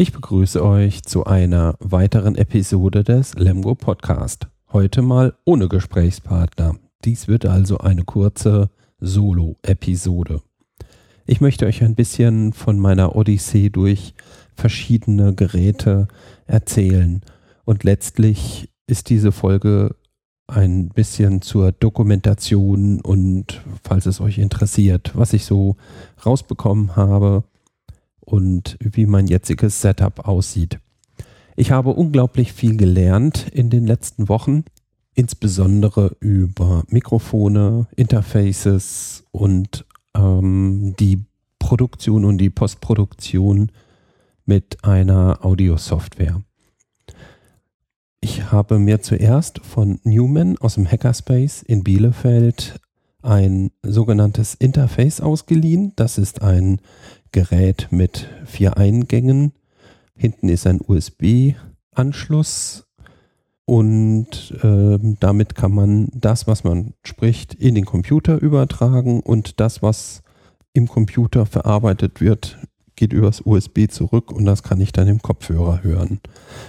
Ich begrüße euch zu einer weiteren Episode des Lemgo Podcast. Heute mal ohne Gesprächspartner. Dies wird also eine kurze Solo-Episode. Ich möchte euch ein bisschen von meiner Odyssee durch verschiedene Geräte erzählen. Und letztlich ist diese Folge ein bisschen zur Dokumentation und falls es euch interessiert, was ich so rausbekommen habe und wie mein jetziges Setup aussieht. Ich habe unglaublich viel gelernt in den letzten Wochen, insbesondere über Mikrofone, Interfaces und ähm, die Produktion und die Postproduktion mit einer Audio-Software. Ich habe mir zuerst von Newman aus dem Hackerspace in Bielefeld ein sogenanntes Interface ausgeliehen. Das ist ein Gerät mit vier Eingängen. Hinten ist ein USB-Anschluss und äh, damit kann man das, was man spricht, in den Computer übertragen. Und das, was im Computer verarbeitet wird, geht übers USB zurück. Und das kann ich dann im Kopfhörer hören.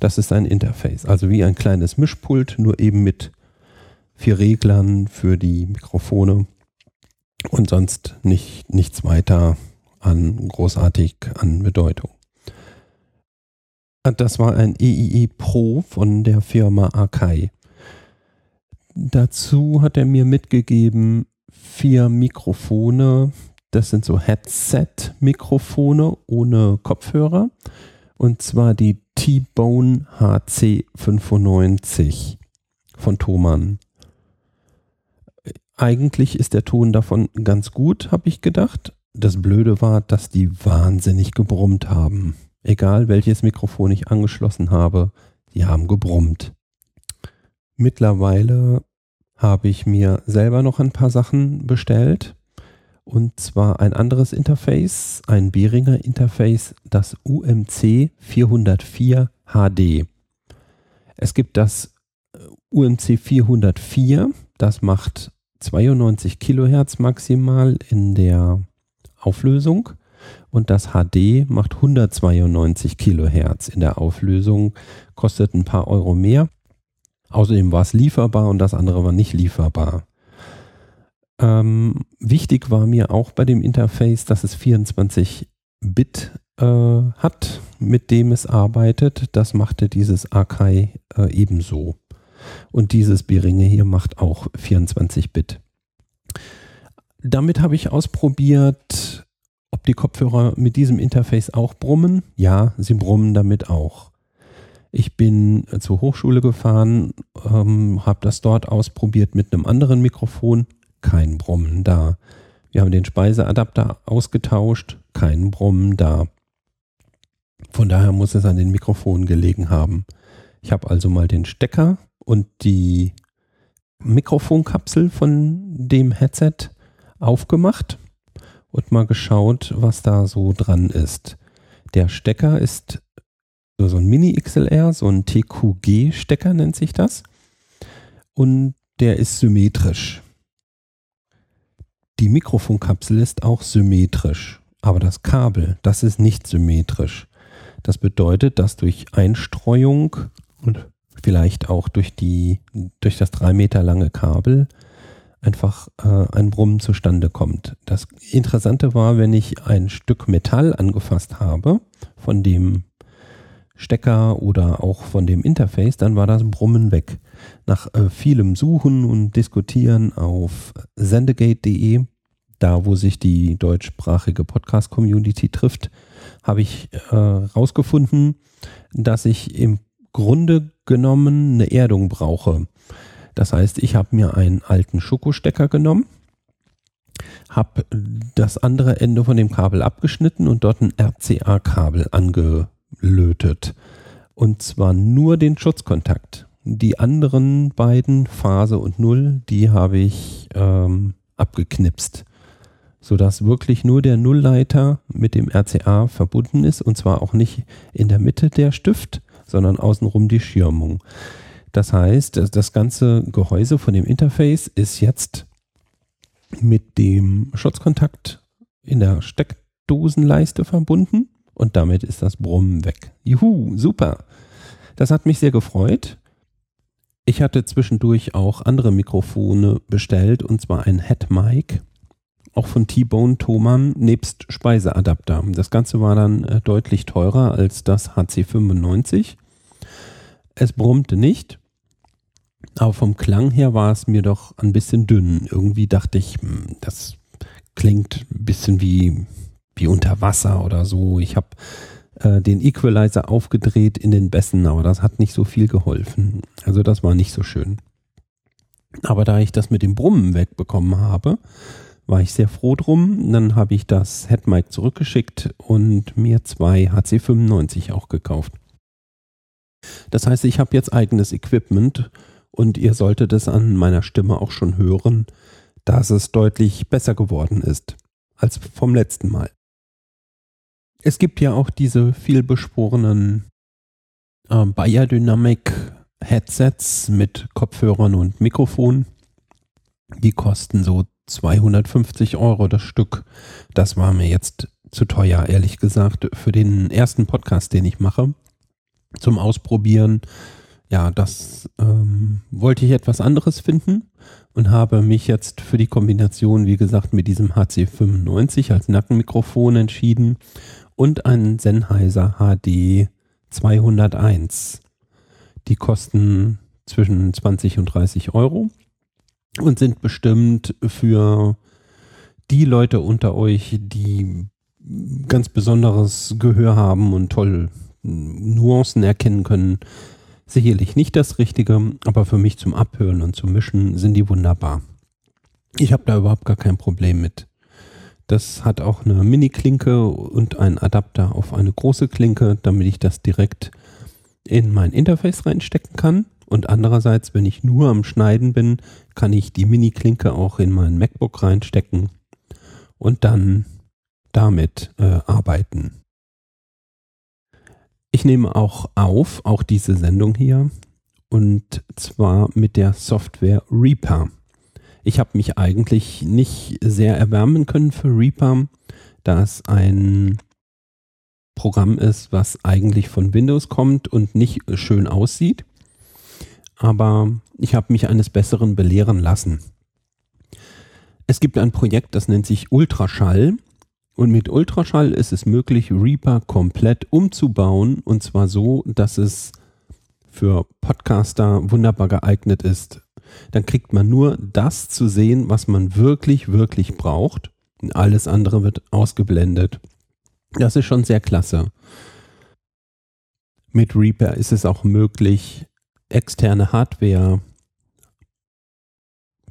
Das ist ein Interface, also wie ein kleines Mischpult, nur eben mit vier Reglern für die Mikrofone. Und sonst nicht, nichts weiter an großartig an Bedeutung. Das war ein EIE Pro von der Firma Akai. Dazu hat er mir mitgegeben vier Mikrofone. Das sind so Headset-Mikrofone ohne Kopfhörer. Und zwar die T-Bone HC95 von Thomann. Eigentlich ist der Ton davon ganz gut, habe ich gedacht. Das Blöde war, dass die wahnsinnig gebrummt haben. Egal welches Mikrofon ich angeschlossen habe, die haben gebrummt. Mittlerweile habe ich mir selber noch ein paar Sachen bestellt. Und zwar ein anderes Interface, ein Behringer Interface, das UMC 404 HD. Es gibt das UMC 404, das macht 92 Kilohertz maximal in der Auflösung und das HD macht 192 Kilohertz in der Auflösung, kostet ein paar Euro mehr. Außerdem war es lieferbar und das andere war nicht lieferbar. Ähm, wichtig war mir auch bei dem Interface, dass es 24 Bit äh, hat, mit dem es arbeitet. Das machte dieses Akai äh, ebenso. Und dieses Beringe hier macht auch 24 Bit. Damit habe ich ausprobiert, ob die Kopfhörer mit diesem Interface auch brummen. Ja, sie brummen damit auch. Ich bin zur Hochschule gefahren, ähm, habe das dort ausprobiert mit einem anderen Mikrofon. Kein Brummen da. Wir haben den Speiseadapter ausgetauscht. Kein Brummen da. Von daher muss es an den Mikrofonen gelegen haben. Ich habe also mal den Stecker und die Mikrofonkapsel von dem Headset aufgemacht und mal geschaut, was da so dran ist. Der Stecker ist so ein Mini-XLR, so ein TQG-Stecker nennt sich das. Und der ist symmetrisch. Die Mikrofonkapsel ist auch symmetrisch, aber das Kabel, das ist nicht symmetrisch. Das bedeutet, dass durch Einstreuung und vielleicht auch durch die, durch das drei Meter lange Kabel einfach äh, ein Brummen zustande kommt. Das Interessante war, wenn ich ein Stück Metall angefasst habe, von dem Stecker oder auch von dem Interface, dann war das Brummen weg. Nach äh, vielem Suchen und Diskutieren auf sendegate.de, da wo sich die deutschsprachige Podcast-Community trifft, habe ich herausgefunden, äh, dass ich im Grunde genommen eine Erdung brauche. Das heißt, ich habe mir einen alten Schokostecker genommen, habe das andere Ende von dem Kabel abgeschnitten und dort ein RCA-Kabel angelötet. Und zwar nur den Schutzkontakt. Die anderen beiden, Phase und Null, die habe ich ähm, abgeknipst, sodass wirklich nur der Nullleiter mit dem RCA verbunden ist und zwar auch nicht in der Mitte der Stift, sondern außenrum die Schirmung. Das heißt, das ganze Gehäuse von dem Interface ist jetzt mit dem Schutzkontakt in der Steckdosenleiste verbunden und damit ist das Brummen weg. Juhu, super. Das hat mich sehr gefreut. Ich hatte zwischendurch auch andere Mikrofone bestellt und zwar ein Head-Mic, auch von T-Bone Thomann, nebst Speiseadapter. Das Ganze war dann äh, deutlich teurer als das HC95. Es brummte nicht, aber vom Klang her war es mir doch ein bisschen dünn. Irgendwie dachte ich, hm, das klingt ein bisschen wie, wie unter Wasser oder so. Ich habe äh, den Equalizer aufgedreht in den Bässen, aber das hat nicht so viel geholfen. Also das war nicht so schön. Aber da ich das mit dem Brummen wegbekommen habe, war ich sehr froh drum. Dann habe ich das Headmic zurückgeschickt und mir zwei HC95 auch gekauft. Das heißt, ich habe jetzt eigenes Equipment und ihr solltet es an meiner Stimme auch schon hören, dass es deutlich besser geworden ist als vom letzten Mal. Es gibt ja auch diese vielbeschworenen äh, Biodynamic Headsets mit Kopfhörern und Mikrofon. Die kosten so 250 Euro das Stück. Das war mir jetzt zu teuer, ehrlich gesagt, für den ersten Podcast, den ich mache. Zum Ausprobieren. Ja, das ähm, wollte ich etwas anderes finden und habe mich jetzt für die Kombination, wie gesagt, mit diesem HC95 als Nackenmikrofon entschieden und einen Sennheiser HD 201. Die kosten zwischen 20 und 30 Euro und sind bestimmt für die Leute unter euch, die ganz besonderes Gehör haben und toll Nuancen erkennen können, sicherlich nicht das Richtige, aber für mich zum Abhören und zum Mischen sind die wunderbar. Ich habe da überhaupt gar kein Problem mit. Das hat auch eine Mini-Klinke und einen Adapter auf eine große Klinke, damit ich das direkt in mein Interface reinstecken kann. Und andererseits, wenn ich nur am Schneiden bin, kann ich die Mini-Klinke auch in mein MacBook reinstecken und dann damit äh, arbeiten. Ich nehme auch auf, auch diese Sendung hier, und zwar mit der Software Reaper. Ich habe mich eigentlich nicht sehr erwärmen können für Reaper, da es ein Programm ist, was eigentlich von Windows kommt und nicht schön aussieht. Aber ich habe mich eines Besseren belehren lassen. Es gibt ein Projekt, das nennt sich Ultraschall. Und mit Ultraschall ist es möglich, Reaper komplett umzubauen. Und zwar so, dass es für Podcaster wunderbar geeignet ist dann kriegt man nur das zu sehen, was man wirklich, wirklich braucht. Und alles andere wird ausgeblendet. Das ist schon sehr klasse. Mit Reaper ist es auch möglich, externe Hardware,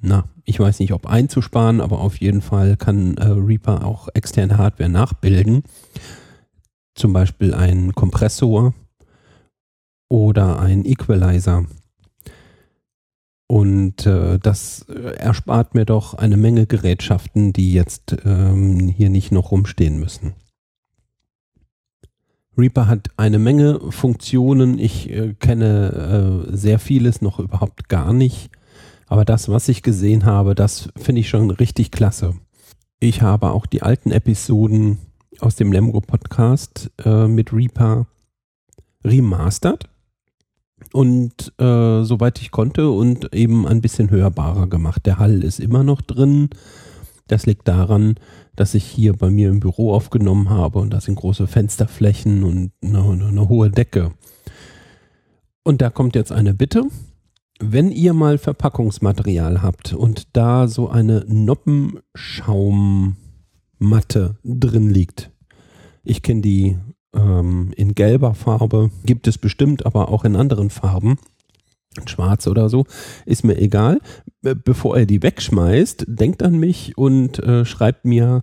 na, ich weiß nicht, ob einzusparen, aber auf jeden Fall kann äh, Reaper auch externe Hardware nachbilden. Zum Beispiel ein Kompressor oder ein Equalizer. Und äh, das erspart mir doch eine Menge Gerätschaften, die jetzt ähm, hier nicht noch rumstehen müssen. Reaper hat eine Menge Funktionen. Ich äh, kenne äh, sehr vieles noch überhaupt gar nicht. Aber das, was ich gesehen habe, das finde ich schon richtig klasse. Ich habe auch die alten Episoden aus dem Lemgo Podcast äh, mit Reaper remastered und äh, soweit ich konnte und eben ein bisschen hörbarer gemacht. Der Hall ist immer noch drin. Das liegt daran, dass ich hier bei mir im Büro aufgenommen habe und das sind große Fensterflächen und eine, eine hohe Decke. Und da kommt jetzt eine Bitte. Wenn ihr mal Verpackungsmaterial habt und da so eine Noppenschaummatte drin liegt, ich kenne die ähm, in gelber Farbe, gibt es bestimmt, aber auch in anderen Farben. Schwarz oder so, ist mir egal. Bevor er die wegschmeißt, denkt an mich und äh, schreibt mir,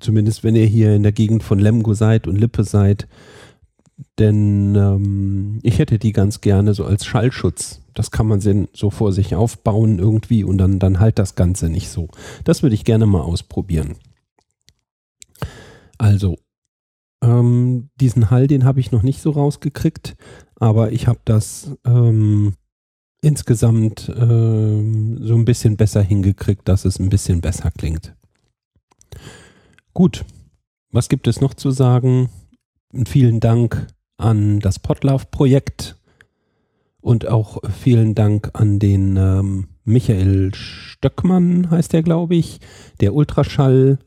zumindest wenn ihr hier in der Gegend von Lemgo seid und Lippe seid, denn ähm, ich hätte die ganz gerne so als Schallschutz. Das kann man so vor sich aufbauen irgendwie und dann, dann halt das Ganze nicht so. Das würde ich gerne mal ausprobieren. Also ähm, diesen Hall, den habe ich noch nicht so rausgekriegt, aber ich habe das ähm, insgesamt ähm, so ein bisschen besser hingekriegt, dass es ein bisschen besser klingt. Gut, Was gibt es noch zu sagen? Vielen Dank an das Podlove-Projekt und auch vielen Dank an den ähm, Michael Stöckmann, heißt der, glaube ich, der Ultraschall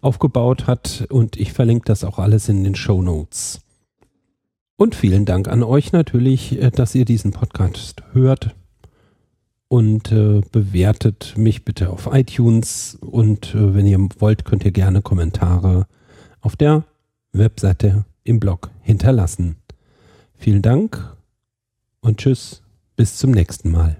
aufgebaut hat. Und ich verlinke das auch alles in den Show Notes. Und vielen Dank an euch natürlich, äh, dass ihr diesen Podcast hört. Und äh, bewertet mich bitte auf iTunes. Und äh, wenn ihr wollt, könnt ihr gerne Kommentare auf der Webseite im Blog hinterlassen. Vielen Dank und tschüss, bis zum nächsten Mal.